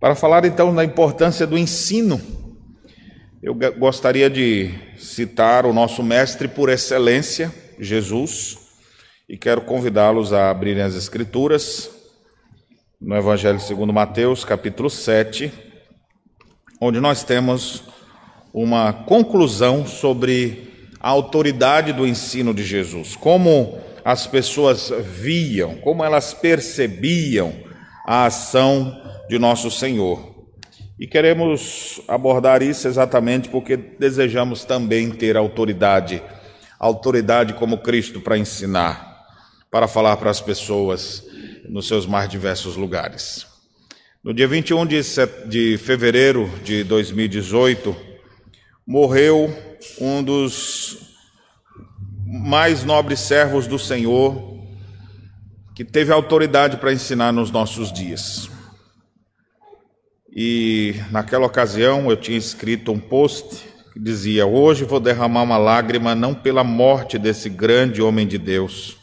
Para falar então da importância do ensino, eu gostaria de citar o nosso mestre por excelência, Jesus, e quero convidá-los a abrirem as Escrituras no Evangelho segundo Mateus, capítulo 7, onde nós temos uma conclusão sobre a autoridade do ensino de Jesus, como as pessoas viam, como elas percebiam a ação de nosso Senhor. E queremos abordar isso exatamente porque desejamos também ter autoridade, autoridade como Cristo para ensinar para falar para as pessoas nos seus mais diversos lugares. No dia 21 de, de fevereiro de 2018, morreu um dos mais nobres servos do Senhor, que teve autoridade para ensinar nos nossos dias. E naquela ocasião eu tinha escrito um post que dizia: Hoje vou derramar uma lágrima não pela morte desse grande homem de Deus,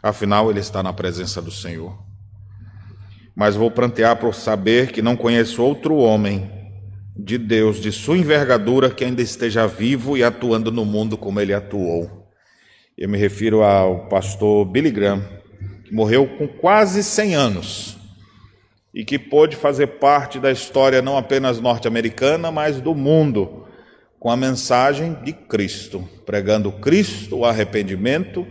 afinal ele está na presença do Senhor. Mas vou prantear por saber que não conheço outro homem de Deus de sua envergadura que ainda esteja vivo e atuando no mundo como ele atuou. Eu me refiro ao pastor Billy Graham, morreu com quase 100 anos e que pôde fazer parte da história não apenas norte-americana, mas do mundo, com a mensagem de Cristo, pregando Cristo, o arrependimento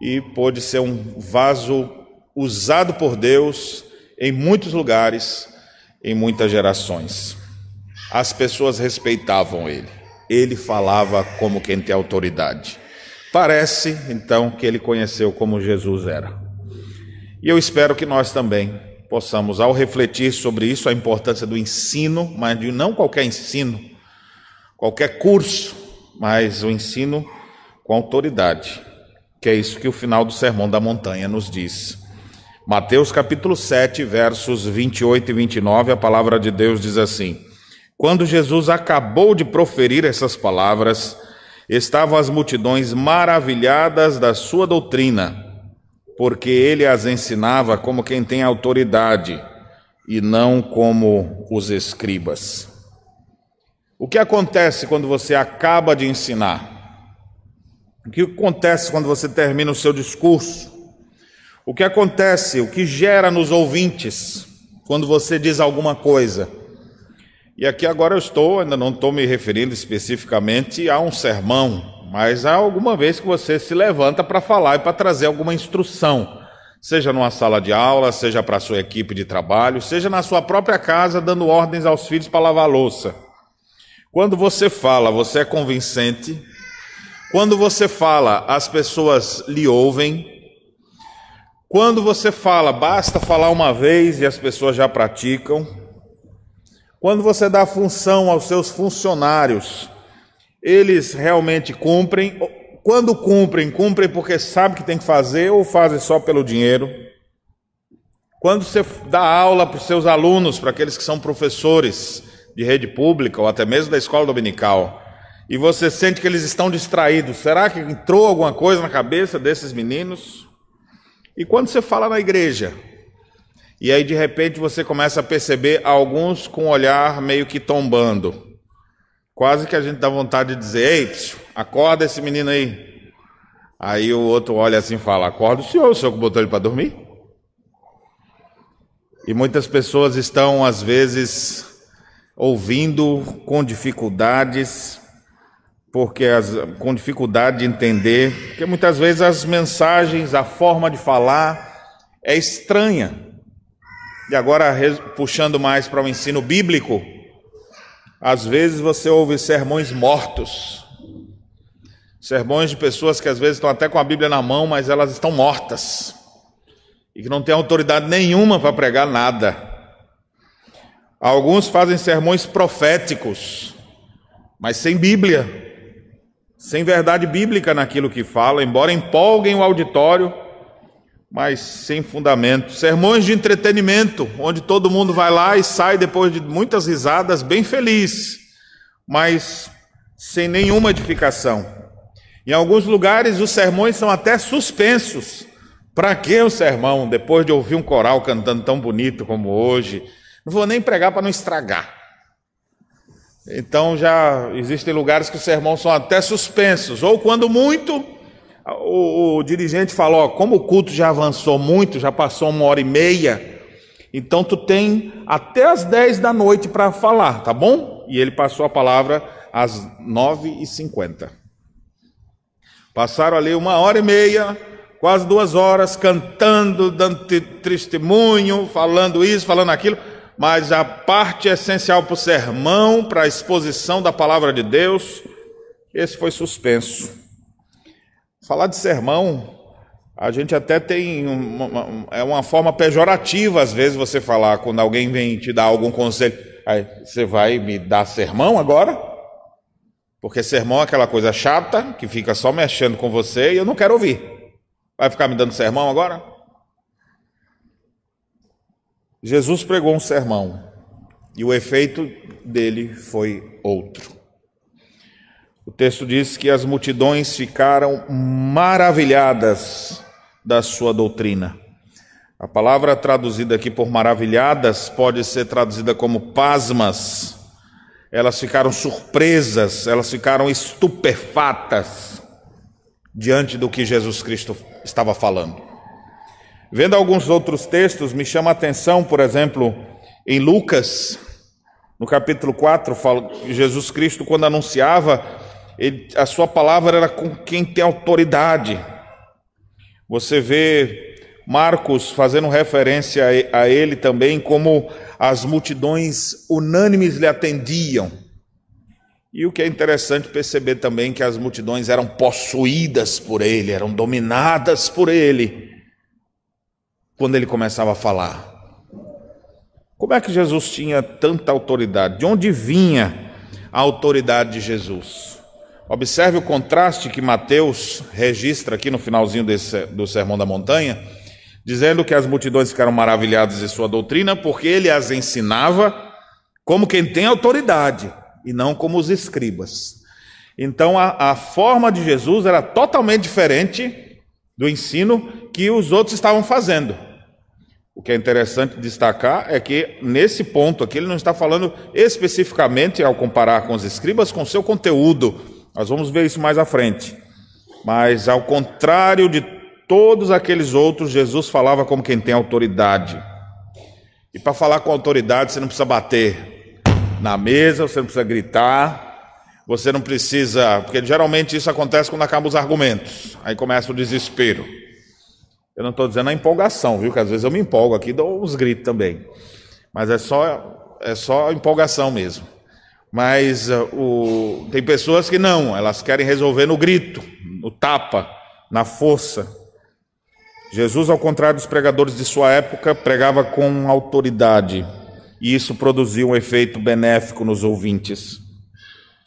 e pôde ser um vaso usado por Deus em muitos lugares, em muitas gerações. As pessoas respeitavam ele. Ele falava como quem tem autoridade. Parece, então, que ele conheceu como Jesus era. E eu espero que nós também possamos, ao refletir sobre isso, a importância do ensino, mas de não qualquer ensino, qualquer curso, mas o ensino com autoridade que é isso que o final do Sermão da Montanha nos diz. Mateus capítulo 7, versos 28 e 29, a palavra de Deus diz assim: Quando Jesus acabou de proferir essas palavras, estavam as multidões maravilhadas da sua doutrina, porque ele as ensinava como quem tem autoridade e não como os escribas. O que acontece quando você acaba de ensinar? O que acontece quando você termina o seu discurso? O que acontece, o que gera nos ouvintes quando você diz alguma coisa? E aqui agora eu estou, ainda não estou me referindo especificamente a um sermão, mas há alguma vez que você se levanta para falar e para trazer alguma instrução, seja numa sala de aula, seja para a sua equipe de trabalho, seja na sua própria casa, dando ordens aos filhos para lavar louça. Quando você fala, você é convincente, quando você fala, as pessoas lhe ouvem. Quando você fala, basta falar uma vez e as pessoas já praticam. Quando você dá função aos seus funcionários, eles realmente cumprem. Quando cumprem, cumprem porque sabem que tem que fazer ou fazem só pelo dinheiro. Quando você dá aula para os seus alunos, para aqueles que são professores de rede pública ou até mesmo da escola dominical, e você sente que eles estão distraídos. Será que entrou alguma coisa na cabeça desses meninos? E quando você fala na igreja, e aí de repente você começa a perceber alguns com o olhar meio que tombando. Quase que a gente dá vontade de dizer: Ei, acorda esse menino aí. Aí o outro olha assim e fala: Acorda o senhor, o senhor que botou ele para dormir? E muitas pessoas estão, às vezes, ouvindo com dificuldades, porque as, com dificuldade de entender, porque muitas vezes as mensagens, a forma de falar é estranha. E agora, puxando mais para o ensino bíblico, às vezes você ouve sermões mortos, sermões de pessoas que às vezes estão até com a Bíblia na mão, mas elas estão mortas, e que não têm autoridade nenhuma para pregar nada. Alguns fazem sermões proféticos, mas sem Bíblia. Sem verdade bíblica naquilo que fala, embora empolguem o auditório, mas sem fundamento. Sermões de entretenimento, onde todo mundo vai lá e sai depois de muitas risadas, bem feliz, mas sem nenhuma edificação. Em alguns lugares os sermões são até suspensos. Para que o sermão, depois de ouvir um coral cantando tão bonito como hoje, Não vou nem pregar para não estragar. Então já existem lugares que os sermões são até suspensos, ou quando muito, o, o dirigente fala: ó, como o culto já avançou muito, já passou uma hora e meia, então tu tem até as 10 da noite para falar, tá bom? E ele passou a palavra às 9h50. Passaram ali uma hora e meia, quase duas horas, cantando, dando testemunho, falando isso, falando aquilo, mas a parte essencial para o sermão, para a exposição da palavra de Deus, esse foi suspenso. Falar de sermão a gente até tem uma, uma, é uma forma pejorativa às vezes você falar quando alguém vem te dar algum conselho, aí você vai me dar sermão agora? Porque sermão é aquela coisa chata que fica só mexendo com você e eu não quero ouvir. Vai ficar me dando sermão agora? Jesus pregou um sermão e o efeito dele foi outro. O texto diz que as multidões ficaram maravilhadas da sua doutrina. A palavra traduzida aqui por maravilhadas pode ser traduzida como pasmas. Elas ficaram surpresas, elas ficaram estupefatas diante do que Jesus Cristo estava falando. Vendo alguns outros textos, me chama a atenção, por exemplo, em Lucas, no capítulo 4, Jesus Cristo, quando anunciava, ele, a sua palavra era com quem tem autoridade. Você vê Marcos fazendo referência a ele também, como as multidões unânimes lhe atendiam. E o que é interessante perceber também que as multidões eram possuídas por ele, eram dominadas por ele, quando ele começava a falar. Como é que Jesus tinha tanta autoridade? De onde vinha a autoridade de Jesus? Observe o contraste que Mateus registra aqui no finalzinho desse, do Sermão da Montanha, dizendo que as multidões ficaram maravilhadas de sua doutrina, porque ele as ensinava como quem tem autoridade, e não como os escribas. Então a, a forma de Jesus era totalmente diferente do ensino que os outros estavam fazendo. O que é interessante destacar é que, nesse ponto aqui, ele não está falando especificamente, ao comparar com os escribas, com seu conteúdo, nós vamos ver isso mais à frente. Mas, ao contrário de todos aqueles outros, Jesus falava como quem tem autoridade. E para falar com autoridade, você não precisa bater na mesa, você não precisa gritar, você não precisa. Porque geralmente isso acontece quando acabam os argumentos, aí começa o desespero. Eu não estou dizendo a empolgação, viu? Que às vezes eu me empolgo aqui, dou uns gritos também. Mas é só, é só empolgação mesmo. Mas uh, o... tem pessoas que não, elas querem resolver no grito, no tapa, na força. Jesus, ao contrário dos pregadores de sua época, pregava com autoridade, e isso produziu um efeito benéfico nos ouvintes.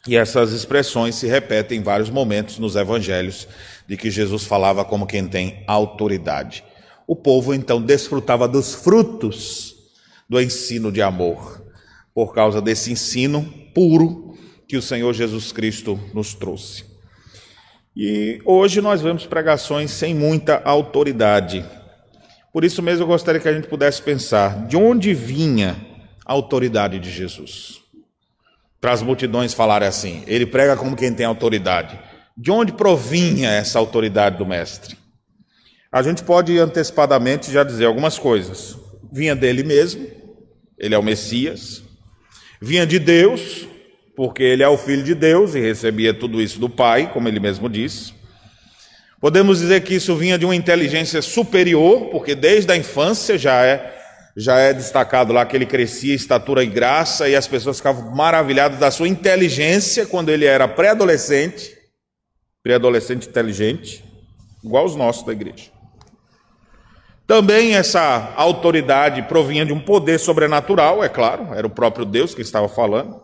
E essas expressões se repetem em vários momentos nos evangelhos, de que Jesus falava como quem tem autoridade. O povo então desfrutava dos frutos do ensino de amor, por causa desse ensino puro que o Senhor Jesus Cristo nos trouxe. E hoje nós vemos pregações sem muita autoridade. Por isso mesmo eu gostaria que a gente pudesse pensar de onde vinha a autoridade de Jesus. Para as multidões falarem assim, ele prega como quem tem autoridade. De onde provinha essa autoridade do Mestre? A gente pode antecipadamente já dizer algumas coisas. Vinha dele mesmo, ele é o Messias, Vinha de Deus, porque ele é o filho de Deus e recebia tudo isso do Pai, como ele mesmo disse. Podemos dizer que isso vinha de uma inteligência superior, porque desde a infância já é já é destacado lá que ele crescia estatura e graça e as pessoas ficavam maravilhadas da sua inteligência quando ele era pré-adolescente, pré-adolescente inteligente, igual os nossos da igreja. Também essa autoridade provinha de um poder sobrenatural, é claro, era o próprio Deus que estava falando.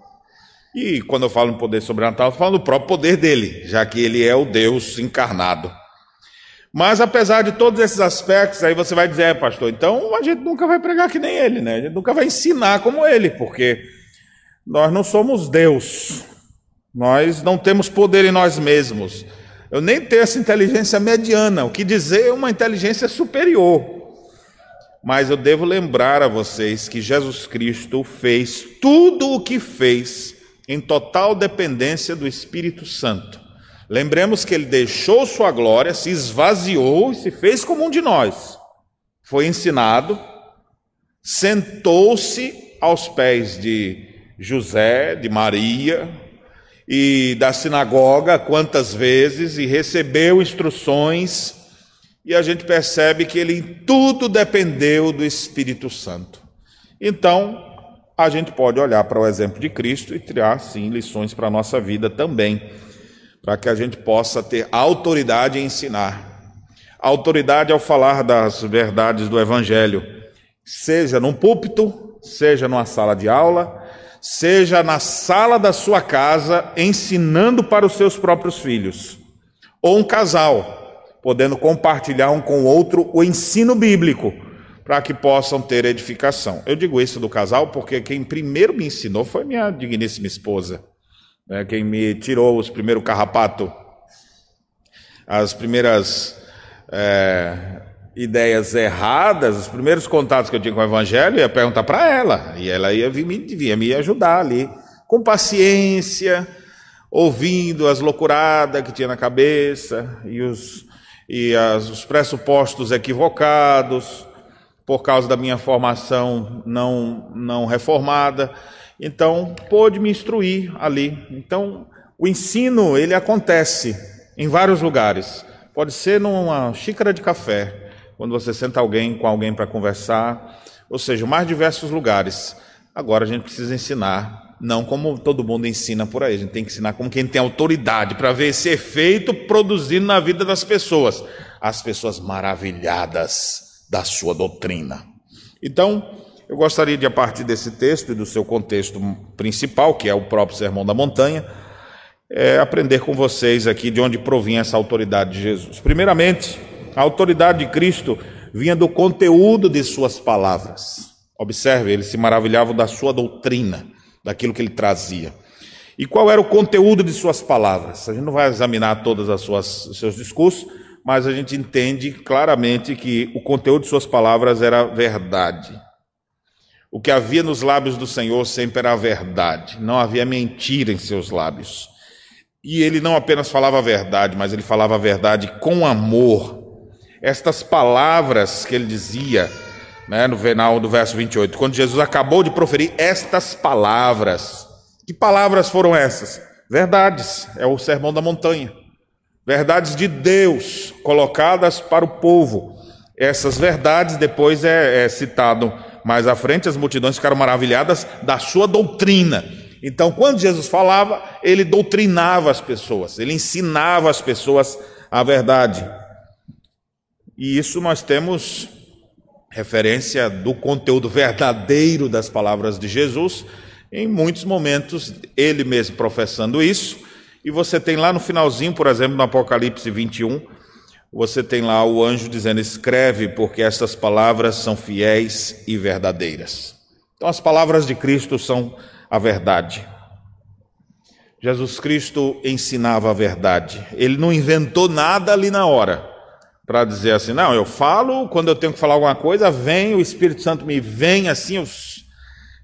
E quando eu falo em poder sobrenatural, eu falo do próprio poder dele, já que ele é o Deus encarnado. Mas apesar de todos esses aspectos, aí você vai dizer, é, pastor, então a gente nunca vai pregar que nem ele, né? A gente nunca vai ensinar como ele, porque nós não somos Deus. Nós não temos poder em nós mesmos. Eu nem tenho essa inteligência mediana, o que dizer é uma inteligência superior. mas eu devo lembrar a vocês que Jesus Cristo fez tudo o que fez em total dependência do Espírito Santo. Lembremos que ele deixou sua glória, se esvaziou e se fez como um de nós. Foi ensinado, sentou-se aos pés de José, de Maria e da sinagoga quantas vezes e recebeu instruções, e a gente percebe que ele em tudo dependeu do Espírito Santo. Então, a gente pode olhar para o exemplo de Cristo e tirar, sim, lições para a nossa vida também para que a gente possa ter autoridade em ensinar. Autoridade ao falar das verdades do Evangelho, seja num púlpito, seja numa sala de aula, seja na sala da sua casa, ensinando para os seus próprios filhos, ou um casal, podendo compartilhar um com o outro o ensino bíblico, para que possam ter edificação. Eu digo isso do casal porque quem primeiro me ensinou foi minha digníssima esposa né, quem me tirou os primeiros carrapato, as primeiras é, ideias erradas, os primeiros contatos que eu tinha com o Evangelho, ia perguntar para ela, e ela ia, vir, ia me ajudar ali, com paciência, ouvindo as loucuradas que tinha na cabeça e os, e as, os pressupostos equivocados, por causa da minha formação não, não reformada. Então, pôde me instruir ali. Então, o ensino, ele acontece em vários lugares. Pode ser numa xícara de café, quando você senta alguém com alguém para conversar, ou seja, mais diversos lugares. Agora a gente precisa ensinar, não como todo mundo ensina por aí, a gente tem que ensinar como quem tem autoridade para ver esse efeito produzindo na vida das pessoas, as pessoas maravilhadas da sua doutrina. Então, eu gostaria de, a partir desse texto e do seu contexto principal, que é o próprio Sermão da Montanha, é, aprender com vocês aqui de onde provinha essa autoridade de Jesus. Primeiramente, a autoridade de Cristo vinha do conteúdo de suas palavras. Observe, ele se maravilhava da sua doutrina, daquilo que ele trazia. E qual era o conteúdo de suas palavras? A gente não vai examinar todos os seus discursos, mas a gente entende claramente que o conteúdo de suas palavras era verdade. O que havia nos lábios do Senhor sempre era verdade, não havia mentira em seus lábios. E ele não apenas falava a verdade, mas ele falava a verdade com amor. Estas palavras que ele dizia, né, no final do verso 28, quando Jesus acabou de proferir estas palavras, que palavras foram essas? Verdades, é o sermão da montanha. Verdades de Deus colocadas para o povo. Essas verdades depois é, é citado mais à frente, as multidões ficaram maravilhadas da sua doutrina. Então, quando Jesus falava, ele doutrinava as pessoas, ele ensinava as pessoas a verdade. E isso nós temos referência do conteúdo verdadeiro das palavras de Jesus, em muitos momentos ele mesmo professando isso. E você tem lá no finalzinho, por exemplo, no Apocalipse 21, você tem lá o anjo dizendo: escreve, porque estas palavras são fiéis e verdadeiras. Então, as palavras de Cristo são a verdade. Jesus Cristo ensinava a verdade. Ele não inventou nada ali na hora para dizer assim: não, eu falo, quando eu tenho que falar alguma coisa, vem, o Espírito Santo me vem assim. Eu...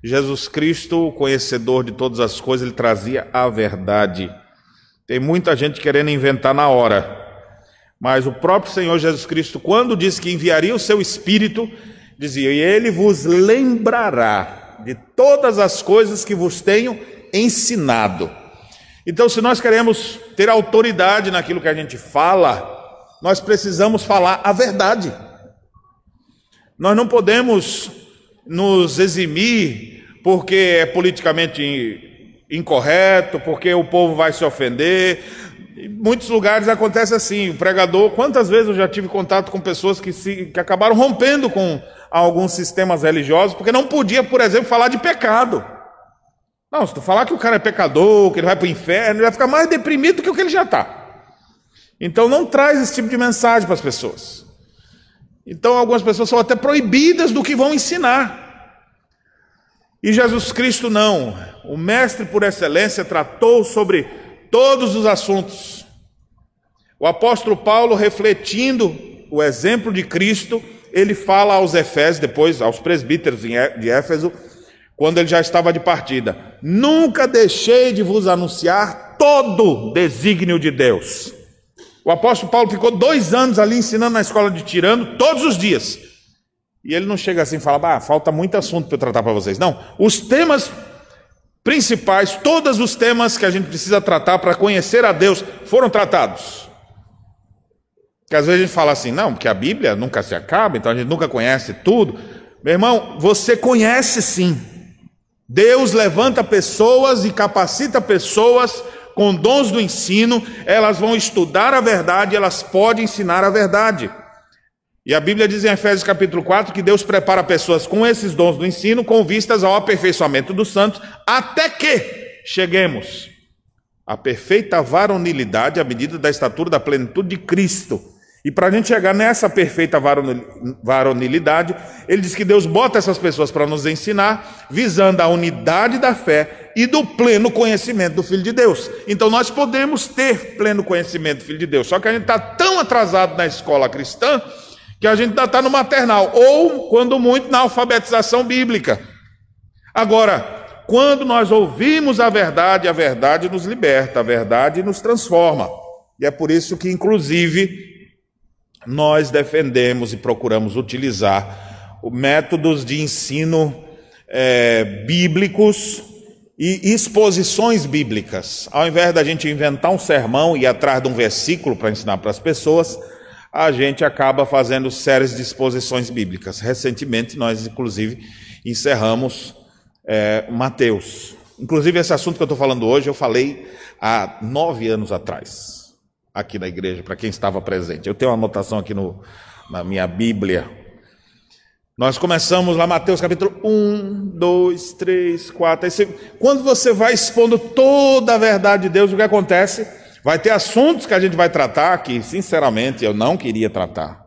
Jesus Cristo, conhecedor de todas as coisas, ele trazia a verdade. Tem muita gente querendo inventar na hora. Mas o próprio Senhor Jesus Cristo, quando disse que enviaria o seu Espírito, dizia: E ele vos lembrará de todas as coisas que vos tenho ensinado. Então, se nós queremos ter autoridade naquilo que a gente fala, nós precisamos falar a verdade. Nós não podemos nos eximir porque é politicamente incorreto, porque o povo vai se ofender, em muitos lugares acontece assim, o pregador, quantas vezes eu já tive contato com pessoas que, se, que acabaram rompendo com alguns sistemas religiosos, porque não podia, por exemplo, falar de pecado. Não, se tu falar que o cara é pecador, que ele vai para o inferno, ele vai ficar mais deprimido do que o que ele já está. Então não traz esse tipo de mensagem para as pessoas. Então algumas pessoas são até proibidas do que vão ensinar. E Jesus Cristo não. O mestre por excelência tratou sobre todos os assuntos. O apóstolo Paulo, refletindo o exemplo de Cristo, ele fala aos Efésios, depois aos presbíteros de Éfeso, quando ele já estava de partida: Nunca deixei de vos anunciar todo desígnio de Deus. O apóstolo Paulo ficou dois anos ali ensinando na escola de Tirano, todos os dias. E ele não chega assim e fala, ah, falta muito assunto para eu tratar para vocês. Não, os temas principais, todos os temas que a gente precisa tratar para conhecer a Deus foram tratados. Que às vezes a gente fala assim, não, porque a Bíblia nunca se acaba, então a gente nunca conhece tudo. Meu irmão, você conhece sim. Deus levanta pessoas e capacita pessoas com dons do ensino, elas vão estudar a verdade, elas podem ensinar a verdade. E a Bíblia diz em Efésios capítulo 4 que Deus prepara pessoas com esses dons do ensino com vistas ao aperfeiçoamento dos santos, até que cheguemos à perfeita varonilidade à medida da estatura da plenitude de Cristo. E para a gente chegar nessa perfeita varonilidade, ele diz que Deus bota essas pessoas para nos ensinar, visando a unidade da fé e do pleno conhecimento do Filho de Deus. Então nós podemos ter pleno conhecimento do Filho de Deus, só que a gente está tão atrasado na escola cristã que a gente ainda está no maternal, ou, quando muito, na alfabetização bíblica. Agora, quando nós ouvimos a verdade, a verdade nos liberta, a verdade nos transforma. E é por isso que, inclusive, nós defendemos e procuramos utilizar métodos de ensino é, bíblicos e exposições bíblicas. Ao invés da gente inventar um sermão e ir atrás de um versículo para ensinar para as pessoas, a gente acaba fazendo séries de exposições bíblicas. Recentemente, nós, inclusive, encerramos é, Mateus. Inclusive, esse assunto que eu estou falando hoje, eu falei há nove anos atrás, aqui na igreja, para quem estava presente. Eu tenho uma anotação aqui no, na minha Bíblia. Nós começamos lá, Mateus capítulo 1, 2, 3, 4. Quando você vai expondo toda a verdade de Deus, o que acontece? Vai ter assuntos que a gente vai tratar que, sinceramente, eu não queria tratar.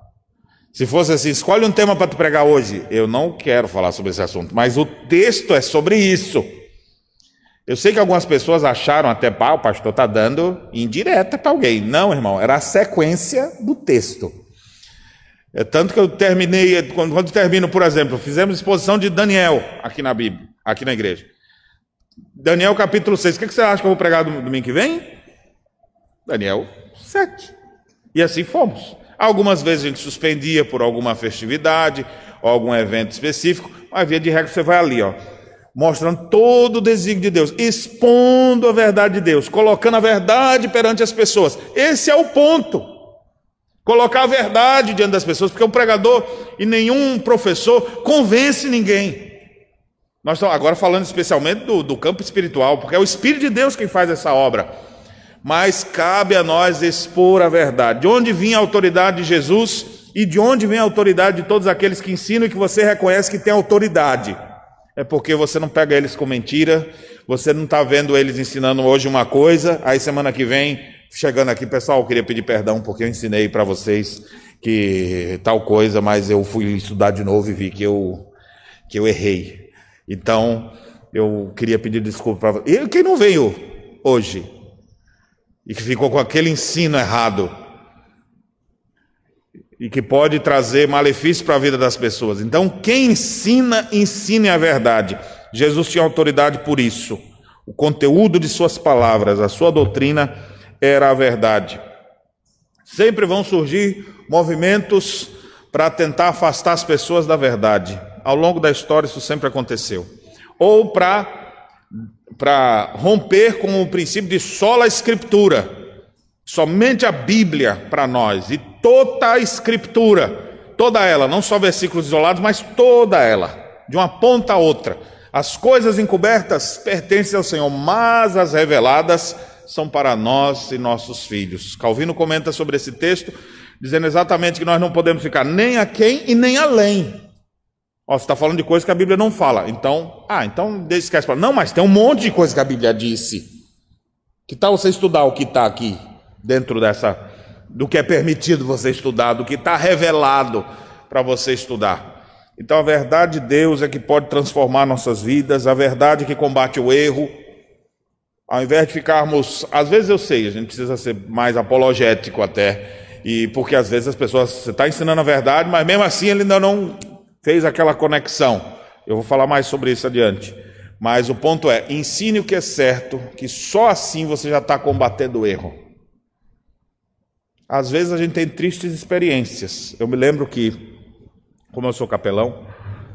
Se fosse assim, escolhe um tema para tu pregar hoje, eu não quero falar sobre esse assunto, mas o texto é sobre isso. Eu sei que algumas pessoas acharam até, pá, o pastor está dando indireta para alguém. Não, irmão, era a sequência do texto. É tanto que eu terminei, quando, quando termino, por exemplo, fizemos exposição de Daniel aqui na Bíblia, aqui na igreja. Daniel capítulo 6. O que você acha que eu vou pregar domingo que vem? Daniel 7. E assim fomos. Algumas vezes a gente suspendia por alguma festividade ou algum evento específico, mas via de regra você vai ali, ó, mostrando todo o desígnio de Deus, expondo a verdade de Deus, colocando a verdade perante as pessoas. Esse é o ponto. Colocar a verdade diante das pessoas, porque o pregador e nenhum professor convence ninguém. Nós estamos agora falando especialmente do, do campo espiritual, porque é o Espírito de Deus quem faz essa obra mas cabe a nós expor a verdade. De onde vinha a autoridade de Jesus e de onde vem a autoridade de todos aqueles que ensinam e que você reconhece que tem autoridade? É porque você não pega eles com mentira, você não está vendo eles ensinando hoje uma coisa, aí semana que vem, chegando aqui, pessoal, eu queria pedir perdão porque eu ensinei para vocês que tal coisa, mas eu fui estudar de novo e vi que eu, que eu errei. Então, eu queria pedir desculpa para E quem não veio hoje? e que ficou com aquele ensino errado e que pode trazer malefício para a vida das pessoas. Então, quem ensina, ensine a verdade. Jesus tinha autoridade por isso. O conteúdo de suas palavras, a sua doutrina era a verdade. Sempre vão surgir movimentos para tentar afastar as pessoas da verdade. Ao longo da história isso sempre aconteceu. Ou para para romper com o princípio de sola escritura, somente a Bíblia para nós e toda a escritura, toda ela, não só versículos isolados, mas toda ela, de uma ponta a outra. As coisas encobertas pertencem ao Senhor, mas as reveladas são para nós e nossos filhos. Calvino comenta sobre esse texto, dizendo exatamente que nós não podemos ficar nem aquém e nem além Ó, você está falando de coisa que a Bíblia não fala. Então, ah, então esquece. Não, mas tem um monte de coisa que a Bíblia disse. Que tal você estudar o que está aqui, dentro dessa, do que é permitido você estudar, do que está revelado para você estudar. Então, a verdade de Deus é que pode transformar nossas vidas, a verdade que combate o erro. Ao invés de ficarmos, às vezes eu sei, a gente precisa ser mais apologético até E porque às vezes as pessoas, você está ensinando a verdade, mas mesmo assim ele ainda não fez aquela conexão. Eu vou falar mais sobre isso adiante. Mas o ponto é: ensine o que é certo, que só assim você já está combatendo o erro. Às vezes a gente tem tristes experiências. Eu me lembro que, como eu sou capelão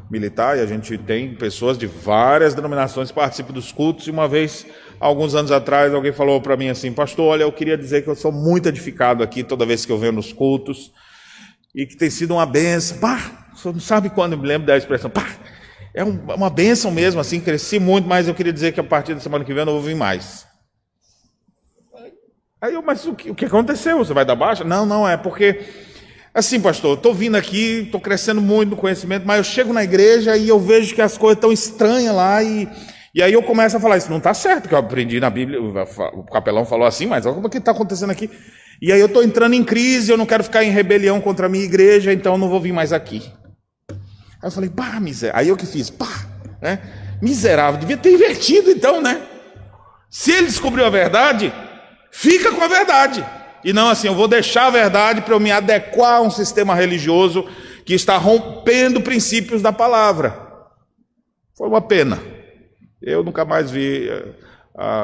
militar, e a gente tem pessoas de várias denominações que participam dos cultos, e uma vez, alguns anos atrás, alguém falou para mim assim: Pastor, olha, eu queria dizer que eu sou muito edificado aqui toda vez que eu venho nos cultos, e que tem sido uma benção. Pá, você não sabe quando eu me lembro da expressão, pá, é uma benção mesmo, assim, cresci muito, mas eu queria dizer que a partir da semana que vem eu não vou vir mais. Aí eu, mas o que, o que aconteceu? Você vai dar baixa? Não, não, é porque, assim, pastor, estou vindo aqui, estou crescendo muito no conhecimento, mas eu chego na igreja e eu vejo que as coisas estão estranhas lá e, e aí eu começo a falar, isso não está certo, que eu aprendi na Bíblia, o capelão falou assim, mas olha o que está acontecendo aqui. E aí eu estou entrando em crise, eu não quero ficar em rebelião contra a minha igreja, então eu não vou vir mais aqui. Aí eu falei, pá, miserável. Aí eu que fiz, pá, né? Miserável, devia ter invertido então, né? Se ele descobriu a verdade, fica com a verdade. E não assim, eu vou deixar a verdade para eu me adequar a um sistema religioso que está rompendo princípios da palavra. Foi uma pena. Eu nunca mais vi eh,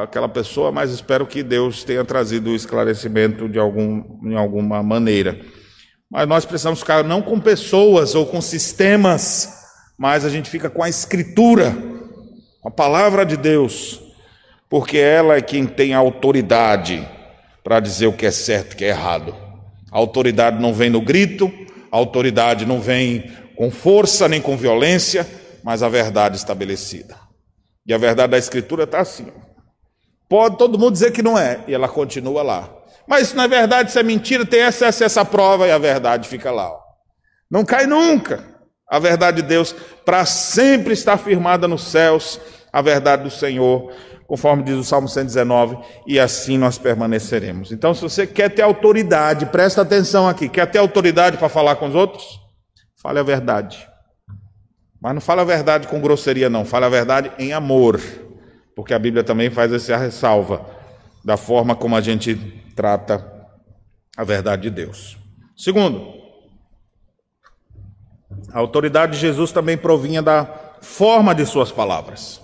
aquela pessoa, mas espero que Deus tenha trazido o esclarecimento de algum, em alguma maneira. Mas nós precisamos ficar não com pessoas ou com sistemas, mas a gente fica com a Escritura, com a palavra de Deus, porque ela é quem tem autoridade para dizer o que é certo e o que é errado. A autoridade não vem no grito, a autoridade não vem com força nem com violência, mas a verdade estabelecida. E a verdade da Escritura está assim. Pode todo mundo dizer que não é, e ela continua lá. Mas na verdade isso é mentira, tem essa, essa, essa prova e a verdade fica lá. Ó. Não cai nunca. A verdade de Deus para sempre está firmada nos céus, a verdade do Senhor, conforme diz o Salmo 119, e assim nós permaneceremos. Então, se você quer ter autoridade, presta atenção aqui, quer ter autoridade para falar com os outros? Fale a verdade. Mas não fale a verdade com grosseria, não, fale a verdade em amor, porque a Bíblia também faz essa ressalva da forma como a gente trata a verdade de Deus. Segundo, a autoridade de Jesus também provinha da forma de suas palavras.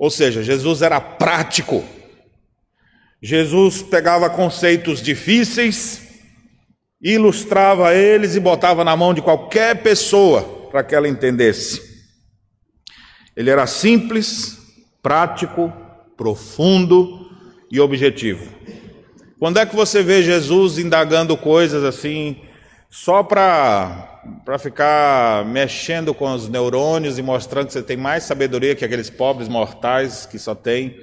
Ou seja, Jesus era prático. Jesus pegava conceitos difíceis, ilustrava eles e botava na mão de qualquer pessoa para que ela entendesse. Ele era simples, prático, profundo e objetivo. Quando é que você vê Jesus indagando coisas assim, só para ficar mexendo com os neurônios e mostrando que você tem mais sabedoria que aqueles pobres mortais que só tem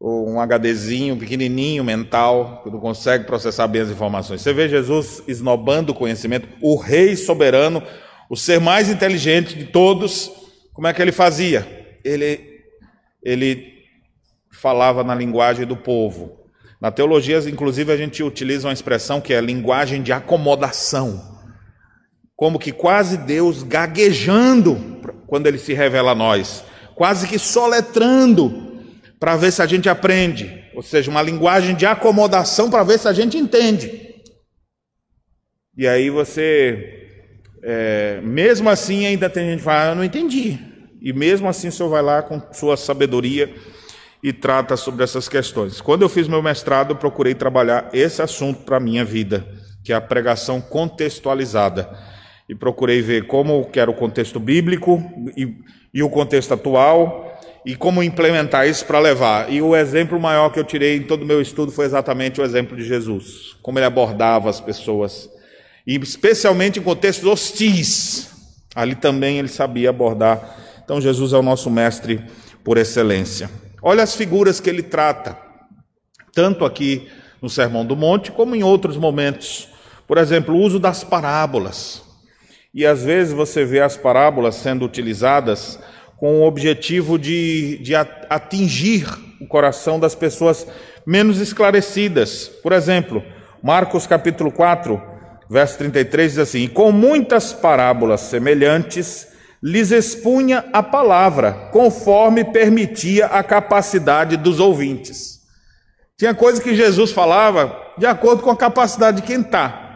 um HDzinho pequenininho mental, que não consegue processar bem as informações? Você vê Jesus esnobando o conhecimento, o rei soberano, o ser mais inteligente de todos, como é que ele fazia? Ele, ele falava na linguagem do povo. Na teologia, inclusive, a gente utiliza uma expressão que é linguagem de acomodação. Como que quase Deus gaguejando quando ele se revela a nós, quase que soletrando para ver se a gente aprende, ou seja, uma linguagem de acomodação para ver se a gente entende. E aí você, é, mesmo assim, ainda tem gente que fala, ah, eu não entendi. E mesmo assim o senhor vai lá com sua sabedoria e trata sobre essas questões. Quando eu fiz meu mestrado, eu procurei trabalhar esse assunto para a minha vida, que é a pregação contextualizada. E procurei ver como que era o contexto bíblico e, e o contexto atual e como implementar isso para levar. E o exemplo maior que eu tirei em todo o meu estudo foi exatamente o exemplo de Jesus, como ele abordava as pessoas, e especialmente em contextos hostis. Ali também ele sabia abordar. Então Jesus é o nosso mestre por excelência. Olha as figuras que ele trata, tanto aqui no Sermão do Monte, como em outros momentos. Por exemplo, o uso das parábolas. E às vezes você vê as parábolas sendo utilizadas com o objetivo de, de atingir o coração das pessoas menos esclarecidas. Por exemplo, Marcos capítulo 4, verso 33 diz assim: E com muitas parábolas semelhantes, lhes expunha a palavra, conforme permitia a capacidade dos ouvintes. Tinha coisa que Jesus falava de acordo com a capacidade de quem está.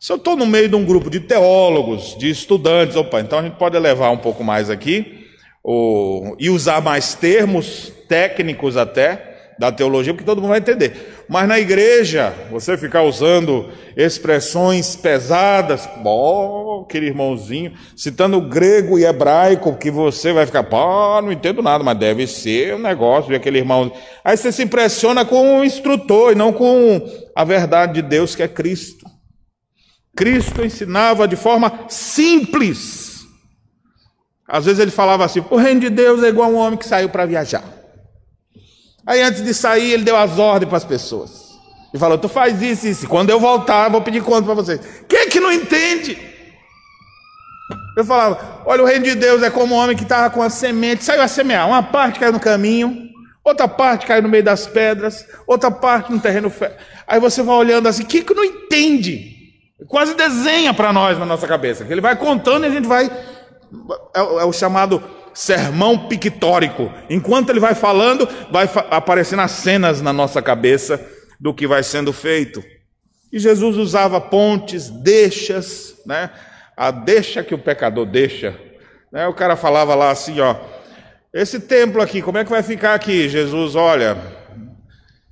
Se eu estou no meio de um grupo de teólogos, de estudantes, opa, então a gente pode levar um pouco mais aqui ou, e usar mais termos técnicos até da teologia, porque todo mundo vai entender. Mas na igreja, você ficar usando expressões pesadas, bom, aquele irmãozinho, citando grego e hebraico, que você vai ficar, pô, não entendo nada, mas deve ser um negócio de aquele irmão. Aí você se impressiona com o instrutor e não com a verdade de Deus que é Cristo. Cristo ensinava de forma simples. Às vezes ele falava assim: o reino de Deus é igual a um homem que saiu para viajar. Aí antes de sair, ele deu as ordens para as pessoas. E falou: Tu faz isso, isso. Quando eu voltar, eu vou pedir conta para vocês. Quem é que não entende? Eu falava: Olha, o reino de Deus é como um homem que estava com a semente, saiu a semear. Uma parte caiu no caminho, outra parte caiu no meio das pedras, outra parte no terreno. Fe... Aí você vai olhando assim: Quem é que não entende? Quase desenha para nós na nossa cabeça. Ele vai contando e a gente vai. É, é o chamado sermão pictórico. Enquanto ele vai falando, vai aparecendo as cenas na nossa cabeça do que vai sendo feito. E Jesus usava pontes, deixas, né? A deixa que o pecador deixa. Né? O cara falava lá assim, ó, esse templo aqui, como é que vai ficar aqui? Jesus, olha,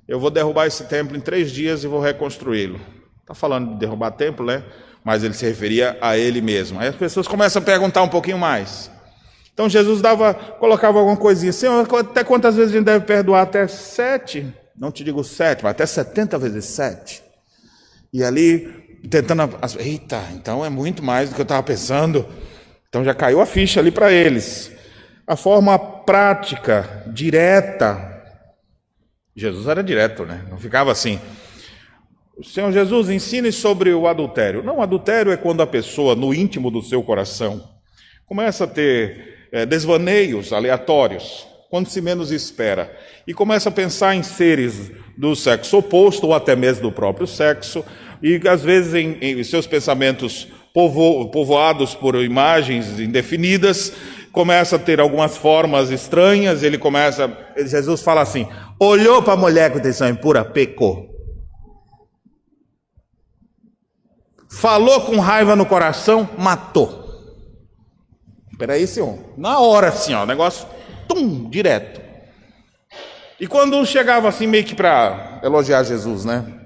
eu vou derrubar esse templo em três dias e vou reconstruí-lo. Está falando de derrubar templo, né? Mas ele se referia a ele mesmo. Aí as pessoas começam a perguntar um pouquinho mais. Então Jesus dava, colocava alguma coisinha. Senhor, até quantas vezes a gente deve perdoar? Até sete? Não te digo sete, mas até setenta vezes sete. E ali, tentando. Eita, então é muito mais do que eu estava pensando. Então já caiu a ficha ali para eles. A forma prática, direta. Jesus era direto, né? Não ficava assim. O Senhor Jesus ensine sobre o adultério. Não, adultério é quando a pessoa, no íntimo do seu coração, começa a ter é, desvaneios aleatórios, quando se menos espera, e começa a pensar em seres do sexo oposto ou até mesmo do próprio sexo, e às vezes em, em seus pensamentos povo, povoados por imagens indefinidas, começa a ter algumas formas estranhas, ele começa, Jesus fala assim: olhou para a mulher com intenção impura, pecou. Falou com raiva no coração, matou. Peraí, senhor. Na hora, assim, ó, negócio, tum, direto. E quando chegava assim, meio que para elogiar Jesus, né?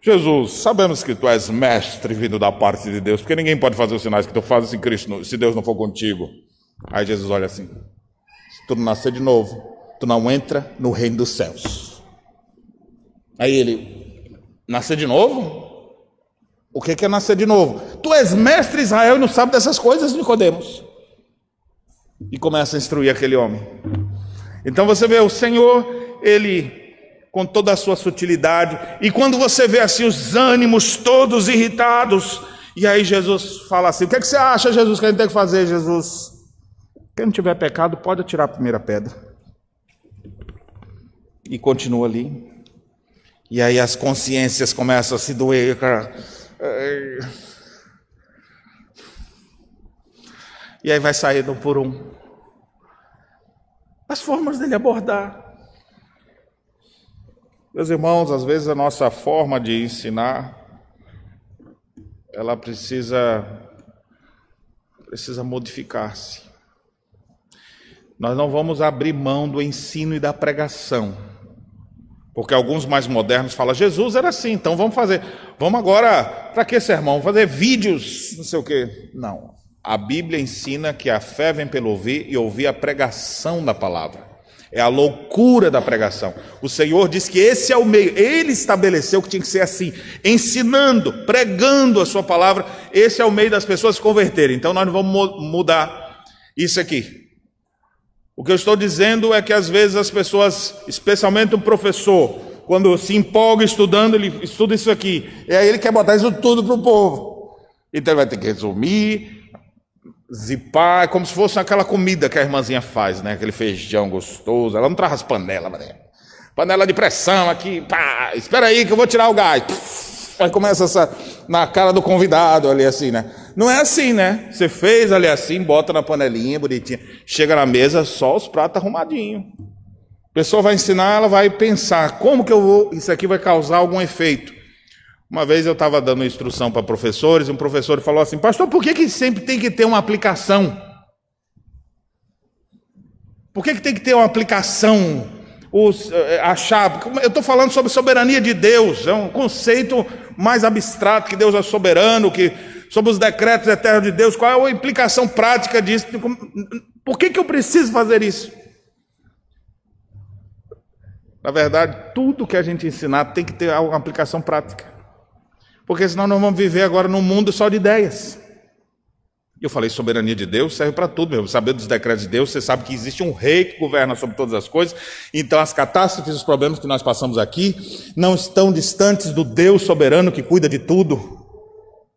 Jesus, sabemos que tu és mestre vindo da parte de Deus, porque ninguém pode fazer os sinais que tu fazes se, Cristo, se Deus não for contigo. Aí Jesus olha assim: se tu não nascer de novo, tu não entra no reino dos céus. Aí ele, nascer de novo? O que é nascer de novo? Tu és mestre Israel e não sabe dessas coisas, Nicodemos e começa a instruir aquele homem. Então você vê o Senhor, ele com toda a sua sutilidade, e quando você vê assim os ânimos todos irritados, e aí Jesus fala assim: O que, é que você acha, Jesus, que a gente tem que fazer, Jesus? Quem não tiver pecado, pode atirar a primeira pedra. E continua ali. E aí as consciências começam a se doer, cara. E aí vai saindo por um. As formas dele abordar. Meus irmãos, às vezes a nossa forma de ensinar, ela precisa, precisa modificar-se. Nós não vamos abrir mão do ensino e da pregação. Porque alguns mais modernos falam, Jesus era assim, então vamos fazer. Vamos agora, para que sermão? Fazer vídeos, não sei o quê. Não. A Bíblia ensina que a fé vem pelo ouvir e ouvir a pregação da palavra. É a loucura da pregação. O Senhor diz que esse é o meio. Ele estabeleceu que tinha que ser assim, ensinando, pregando a sua palavra. Esse é o meio das pessoas se converterem. Então nós não vamos mudar isso aqui. O que eu estou dizendo é que às vezes as pessoas, especialmente um professor, quando se empolga estudando, ele estuda isso aqui. E aí ele quer botar isso tudo para o povo. Então ele vai ter que resumir, zipar, é como se fosse aquela comida que a irmãzinha faz, né? Aquele feijão gostoso. Ela não traz as panelas, mas panela de pressão aqui, pá, espera aí que eu vou tirar o gás. aí começa essa na cara do convidado ali assim, né? Não é assim, né? Você fez ali assim, bota na panelinha bonitinha, chega na mesa, só os pratos arrumadinhos. A pessoa vai ensinar, ela vai pensar como que eu vou, isso aqui vai causar algum efeito. Uma vez eu estava dando instrução para professores, um professor falou assim: Pastor, por que, que sempre tem que ter uma aplicação? Por que, que tem que ter uma aplicação? Os, eh, achar, eu estou falando sobre soberania de Deus, é um conceito mais abstrato que Deus é soberano, que sobre os decretos eternos de Deus, qual é a implicação prática disso? Por que, que eu preciso fazer isso? Na verdade, tudo que a gente ensinar tem que ter uma aplicação prática porque senão nós vamos viver agora num mundo só de ideias. Eu falei, soberania de Deus serve para tudo, mesmo. Saber dos decretos de Deus, você sabe que existe um rei que governa sobre todas as coisas. Então, as catástrofes, os problemas que nós passamos aqui, não estão distantes do Deus soberano que cuida de tudo.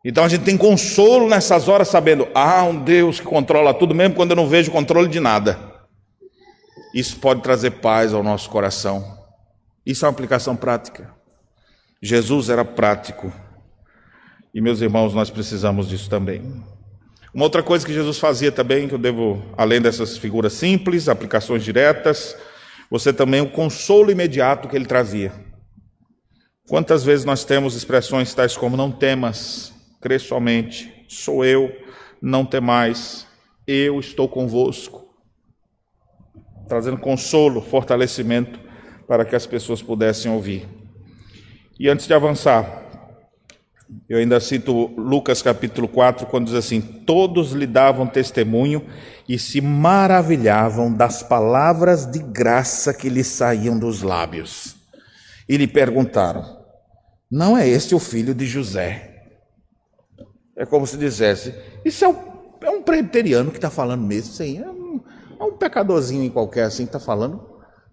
Então, a gente tem consolo nessas horas, sabendo, há um Deus que controla tudo, mesmo quando eu não vejo controle de nada. Isso pode trazer paz ao nosso coração. Isso é uma aplicação prática. Jesus era prático. E meus irmãos, nós precisamos disso também. Uma outra coisa que Jesus fazia também, que eu devo, além dessas figuras simples, aplicações diretas, você também o consolo imediato que ele trazia. Quantas vezes nós temos expressões tais como não temas, crê somente, sou eu, não temais, eu estou convosco. Trazendo consolo, fortalecimento para que as pessoas pudessem ouvir. E antes de avançar, eu ainda cito Lucas capítulo 4, quando diz assim: Todos lhe davam testemunho e se maravilhavam das palavras de graça que lhe saíam dos lábios. E lhe perguntaram: Não é este o filho de José? É como se dissesse: Isso é um, é um que está falando mesmo, sim. É um, é um pecadorzinho qualquer assim que está falando.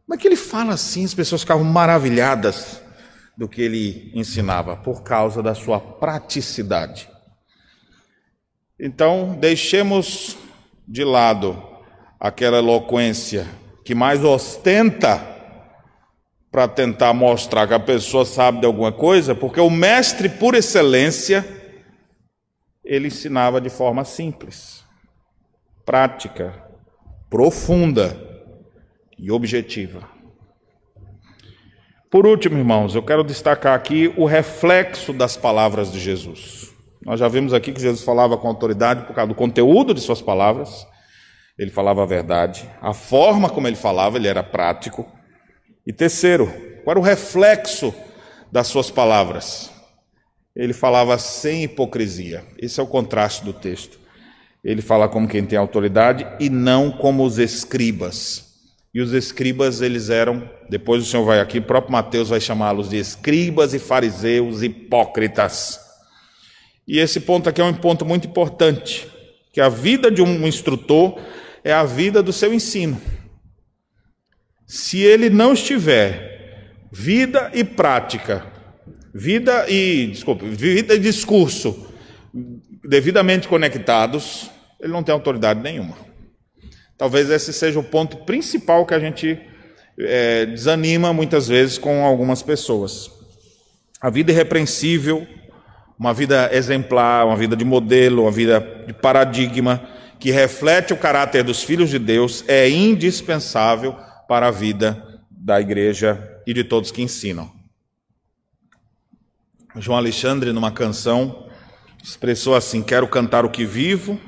Mas que ele fala assim, as pessoas ficavam maravilhadas do que ele ensinava, por causa da sua praticidade. Então, deixemos de lado aquela eloquência que mais ostenta para tentar mostrar que a pessoa sabe de alguma coisa, porque o mestre por excelência ele ensinava de forma simples, prática, profunda e objetiva. Por último, irmãos, eu quero destacar aqui o reflexo das palavras de Jesus. Nós já vimos aqui que Jesus falava com autoridade por causa do conteúdo de suas palavras, ele falava a verdade, a forma como ele falava, ele era prático. E terceiro, qual era o reflexo das suas palavras? Ele falava sem hipocrisia. Esse é o contraste do texto. Ele fala como quem tem autoridade e não como os escribas. E os escribas, eles eram, depois o Senhor vai aqui, o próprio Mateus vai chamá-los de escribas e fariseus hipócritas. E esse ponto aqui é um ponto muito importante, que a vida de um instrutor é a vida do seu ensino. Se ele não estiver vida e prática, vida e, desculpe, vida e discurso devidamente conectados, ele não tem autoridade nenhuma. Talvez esse seja o ponto principal que a gente é, desanima muitas vezes com algumas pessoas. A vida irrepreensível, uma vida exemplar, uma vida de modelo, uma vida de paradigma, que reflete o caráter dos filhos de Deus, é indispensável para a vida da igreja e de todos que ensinam. João Alexandre, numa canção, expressou assim: Quero cantar o que vivo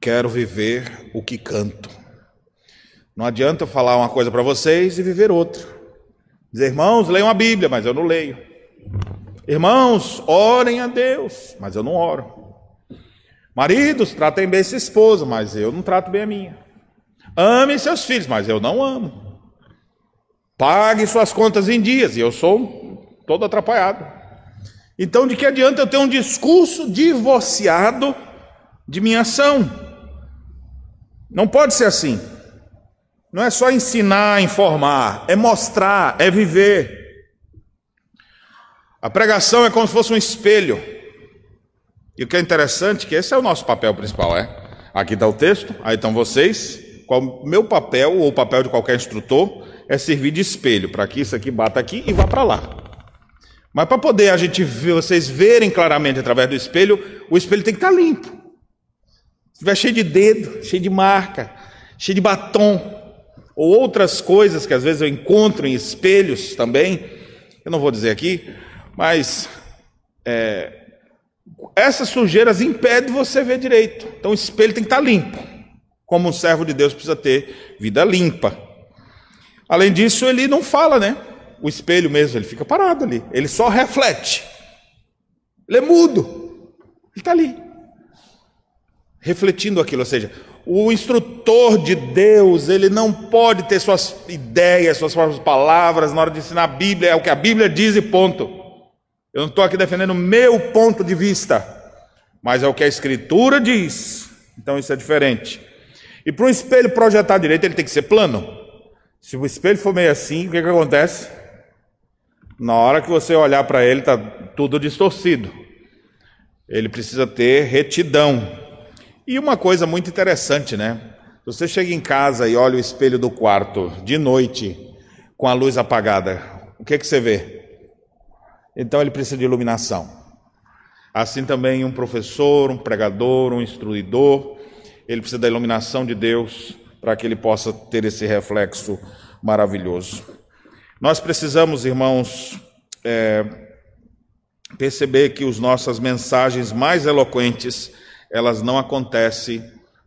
Quero viver o que canto. Não adianta eu falar uma coisa para vocês e viver outra. Dizer, irmãos, leiam a Bíblia, mas eu não leio. Irmãos, orem a Deus, mas eu não oro. Maridos, tratem bem sua esposa, mas eu não trato bem a minha. Ame seus filhos, mas eu não amo. Pague suas contas em dias, e eu sou todo atrapalhado. Então, de que adianta eu ter um discurso divorciado de minha ação? Não pode ser assim. Não é só ensinar, informar, é mostrar, é viver. A pregação é como se fosse um espelho. E o que é interessante é que esse é o nosso papel principal, é. Aqui está o texto, aí estão vocês. Qual meu papel ou o papel de qualquer instrutor é servir de espelho para que isso aqui bata aqui e vá para lá. Mas para poder a gente ver, vocês verem claramente através do espelho, o espelho tem que estar tá limpo estiver cheio de dedo, cheio de marca, cheio de batom, ou outras coisas que às vezes eu encontro em espelhos também, eu não vou dizer aqui, mas é, essas sujeiras impedem você ver direito. Então o espelho tem que estar limpo. Como um servo de Deus precisa ter vida limpa. Além disso, ele não fala, né? O espelho mesmo, ele fica parado ali. Ele só reflete. Ele é mudo. Ele está ali. Refletindo aquilo. Ou seja, o instrutor de Deus, ele não pode ter suas ideias, suas próprias palavras na hora de ensinar a Bíblia, é o que a Bíblia diz e ponto. Eu não estou aqui defendendo o meu ponto de vista, mas é o que a Escritura diz. Então isso é diferente. E para um espelho projetar direito, ele tem que ser plano. Se o espelho for meio assim, o que, que acontece? Na hora que você olhar para ele, está tudo distorcido. Ele precisa ter retidão. E uma coisa muito interessante, né? Você chega em casa e olha o espelho do quarto de noite com a luz apagada, o que, que você vê? Então ele precisa de iluminação. Assim também um professor, um pregador, um instruidor, ele precisa da iluminação de Deus para que ele possa ter esse reflexo maravilhoso. Nós precisamos, irmãos, é, perceber que as nossas mensagens mais eloquentes elas não acontecem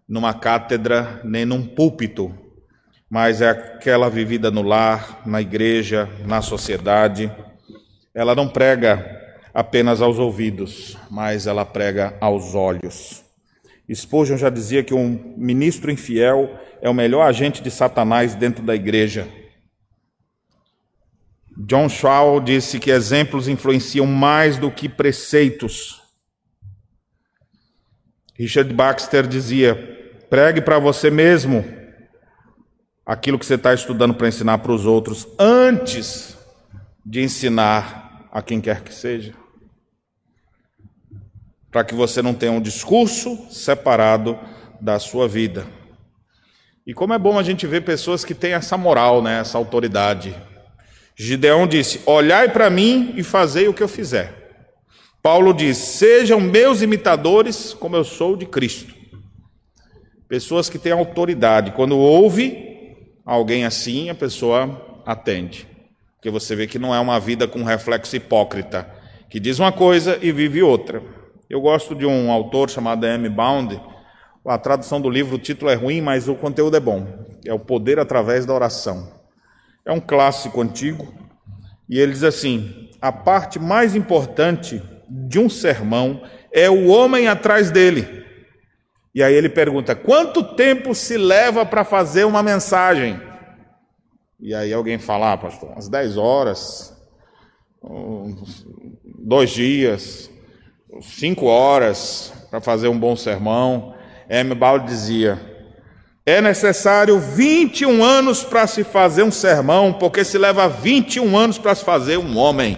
numa cátedra nem num púlpito, mas é aquela vivida no lar, na igreja, na sociedade. Ela não prega apenas aos ouvidos, mas ela prega aos olhos. Spurgeon já dizia que um ministro infiel é o melhor agente de Satanás dentro da igreja. John Shaw disse que exemplos influenciam mais do que preceitos. Richard Baxter dizia: pregue para você mesmo aquilo que você está estudando para ensinar para os outros, antes de ensinar a quem quer que seja. Para que você não tenha um discurso separado da sua vida. E como é bom a gente ver pessoas que têm essa moral, né, essa autoridade. Gideão disse: Olhai para mim e fazei o que eu fizer. Paulo diz: Sejam meus imitadores, como eu sou de Cristo. Pessoas que têm autoridade. Quando ouve alguém assim, a pessoa atende. Porque você vê que não é uma vida com reflexo hipócrita, que diz uma coisa e vive outra. Eu gosto de um autor chamado M. Bound. A tradução do livro, o título é ruim, mas o conteúdo é bom. É o poder através da oração. É um clássico antigo. E ele diz assim: a parte mais importante de um sermão é o homem atrás dele. E aí ele pergunta: quanto tempo se leva para fazer uma mensagem? E aí alguém fala: ah, pastor, umas 10 horas, dois dias, cinco horas para fazer um bom sermão. M. Balde dizia: é necessário 21 anos para se fazer um sermão, porque se leva 21 anos para se fazer um homem.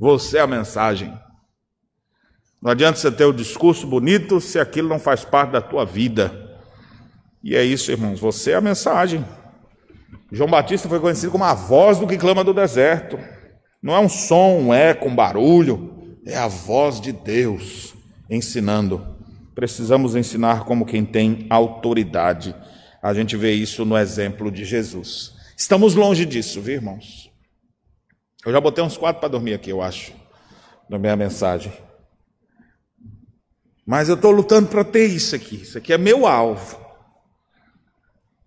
Você é a mensagem. Não adianta você ter o discurso bonito se aquilo não faz parte da tua vida. E é isso, irmãos, você é a mensagem. João Batista foi conhecido como a voz do que clama do deserto. Não é um som, um eco, um barulho, é a voz de Deus ensinando. Precisamos ensinar como quem tem autoridade. A gente vê isso no exemplo de Jesus. Estamos longe disso, viu, irmãos? Eu já botei uns quatro para dormir aqui, eu acho, na minha mensagem. Mas eu estou lutando para ter isso aqui. Isso aqui é meu alvo.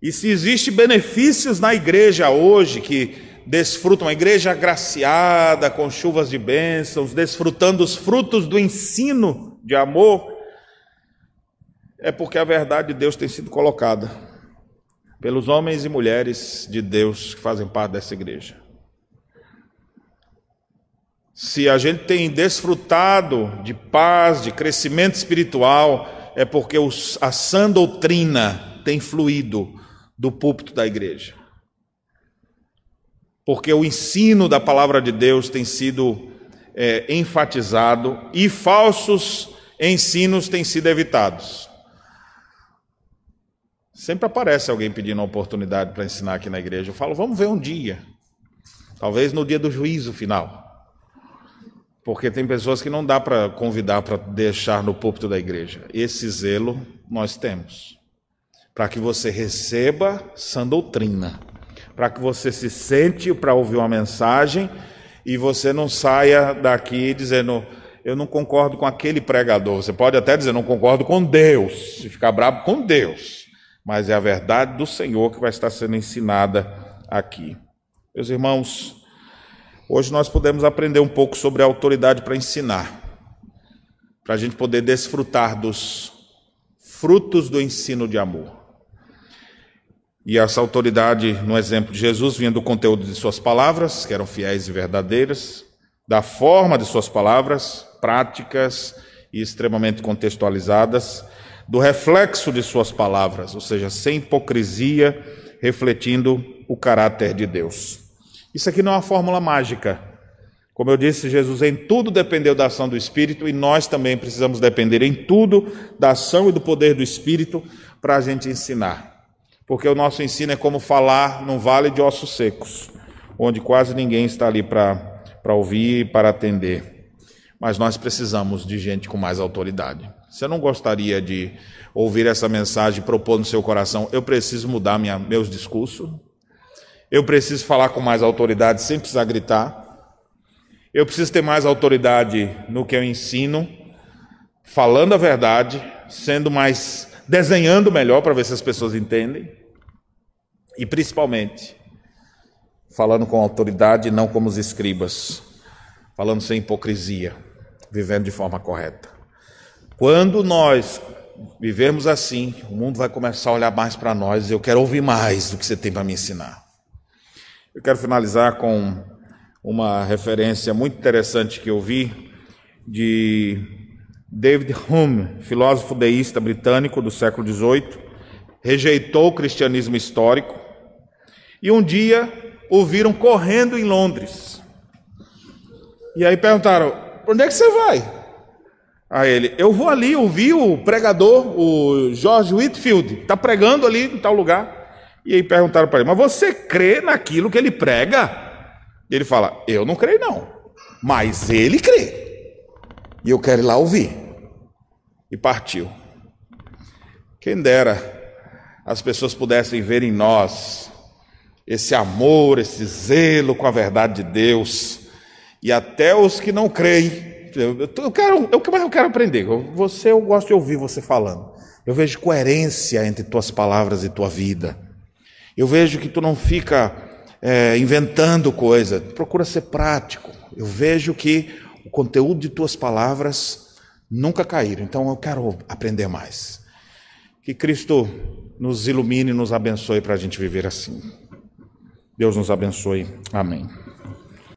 E se existe benefícios na igreja hoje que desfrutam, uma igreja agraciada, com chuvas de bênçãos, desfrutando os frutos do ensino de amor, é porque a verdade de Deus tem sido colocada pelos homens e mulheres de Deus que fazem parte dessa igreja. Se a gente tem desfrutado de paz, de crescimento espiritual, é porque a sã doutrina tem fluído do púlpito da igreja. Porque o ensino da palavra de Deus tem sido é, enfatizado e falsos ensinos têm sido evitados. Sempre aparece alguém pedindo oportunidade para ensinar aqui na igreja. Eu falo, vamos ver um dia. Talvez no dia do juízo final. Porque tem pessoas que não dá para convidar para deixar no púlpito da igreja. Esse zelo nós temos. Para que você receba sã doutrina. Para que você se sente para ouvir uma mensagem e você não saia daqui dizendo: eu não concordo com aquele pregador. Você pode até dizer, não concordo com Deus, e ficar bravo com Deus. Mas é a verdade do Senhor que vai estar sendo ensinada aqui. Meus irmãos, hoje nós podemos aprender um pouco sobre a autoridade para ensinar, para a gente poder desfrutar dos frutos do ensino de amor. E essa autoridade, no exemplo de Jesus, vinha do conteúdo de suas palavras, que eram fiéis e verdadeiras, da forma de suas palavras, práticas e extremamente contextualizadas, do reflexo de suas palavras, ou seja, sem hipocrisia, refletindo o caráter de Deus. Isso aqui não é uma fórmula mágica. Como eu disse, Jesus em tudo dependeu da ação do Espírito e nós também precisamos depender em tudo da ação e do poder do Espírito para a gente ensinar. Porque o nosso ensino é como falar num vale de ossos secos, onde quase ninguém está ali para ouvir e para atender. Mas nós precisamos de gente com mais autoridade. Você não gostaria de ouvir essa mensagem propor no seu coração: eu preciso mudar minha, meus discursos? Eu preciso falar com mais autoridade sem precisar gritar? Eu preciso ter mais autoridade no que eu ensino, falando a verdade, sendo mais. desenhando melhor para ver se as pessoas entendem? E principalmente, falando com autoridade não como os escribas, falando sem hipocrisia, vivendo de forma correta. Quando nós vivermos assim, o mundo vai começar a olhar mais para nós e eu quero ouvir mais do que você tem para me ensinar. Eu quero finalizar com uma referência muito interessante que eu vi de David Hume, filósofo deísta britânico do século XVIII, rejeitou o cristianismo histórico e um dia o viram correndo em Londres. E aí perguntaram: onde é que você vai? A ele: eu vou ali ouvir o pregador, o George Whitfield, está pregando ali em tal lugar. E aí perguntaram para ele: mas você crê naquilo que ele prega? E ele fala: eu não creio não, mas ele crê. E eu quero ir lá ouvir. E partiu. Quem dera as pessoas pudessem ver em nós esse amor, esse zelo com a verdade de Deus. E até os que não creem, eu quero, eu, eu quero aprender. Você, eu gosto de ouvir você falando. Eu vejo coerência entre tuas palavras e tua vida. Eu vejo que tu não fica é, inventando coisa, procura ser prático. Eu vejo que o conteúdo de tuas palavras nunca caíram. Então eu quero aprender mais. Que Cristo nos ilumine e nos abençoe para a gente viver assim. Deus nos abençoe. Amém.